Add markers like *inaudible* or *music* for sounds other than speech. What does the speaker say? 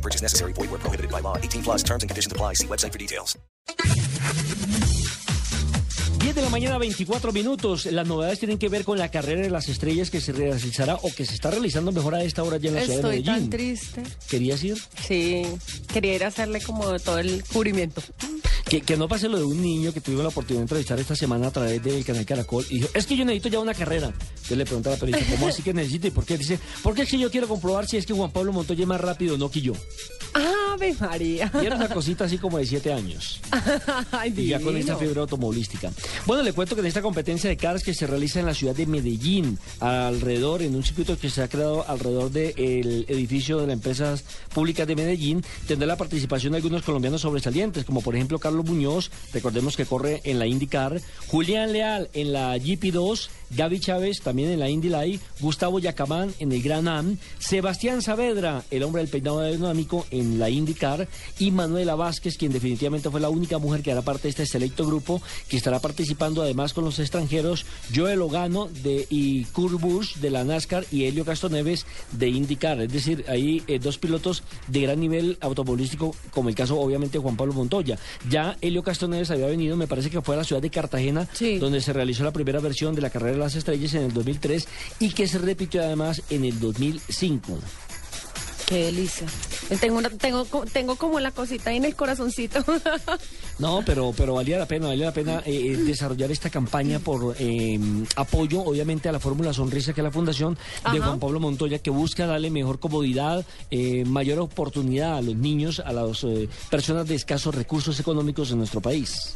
No purchase necessary. Void where prohibited by law. 18 plus terms and conditions apply. See website for details. 10 de la mañana, 24 minutos. Las novedades tienen que ver con la carrera de las estrellas que se realizará o que se está realizando mejor a esta hora ya en la ciudad de Estoy tan Medellín. triste. ¿Querías ir? Sí, quería ir a hacerle como todo el cubrimiento. Que, que no pase lo de un niño que tuvimos la oportunidad de entrevistar esta semana a través del canal Caracol y dijo, es que yo necesito ya una carrera. Yo le pregunté a la periodista, ¿cómo así que necesita y por qué? Dice, porque es que yo quiero comprobar si es que Juan Pablo Montoya es más rápido o no que yo. ¡Ave María! Y era una cosita así como de siete años. *laughs* Ay, Y ya con esta fiebre automovilística. Bueno, le cuento que en esta competencia de cars que se realiza en la ciudad de Medellín, alrededor, en un circuito que se ha creado alrededor del edificio de las empresas públicas de Medellín, tendrá la participación de algunos colombianos sobresalientes, como por ejemplo Carlos Muñoz, recordemos que corre en la IndyCar, Julián Leal en la GP2, Gaby Chávez también en la Indy Light, Gustavo Yacamán en el Gran Am, Sebastián Saavedra, el hombre del peinado aerodinámico en la IndyCar, y Manuela Vázquez, quien definitivamente fue la única mujer que hará parte de este selecto grupo, que estará participando además con los extranjeros, Joel Ogano de, y Kurt Busch de la NASCAR y Helio Castoneves de IndyCar. Es decir, hay eh, dos pilotos de gran nivel automovilístico, como el caso obviamente de Juan Pablo Montoya. Ya Helio Castoneves había venido, me parece que fue a la ciudad de Cartagena, Sí. donde se realizó la primera versión de la carrera de las estrellas en el 2003 y que se repitió además en el 2005. Qué delicia. Tengo, una- tengo, tengo como la cosita ahí en el corazoncito. *laughs* No, pero, pero valía la pena, valía la pena eh, eh, desarrollar esta campaña por eh, apoyo, obviamente, a la Fórmula Sonrisa, que es la fundación de Ajá. Juan Pablo Montoya, que busca darle mejor comodidad, eh, mayor oportunidad a los niños, a las personas de escasos recursos económicos en nuestro país.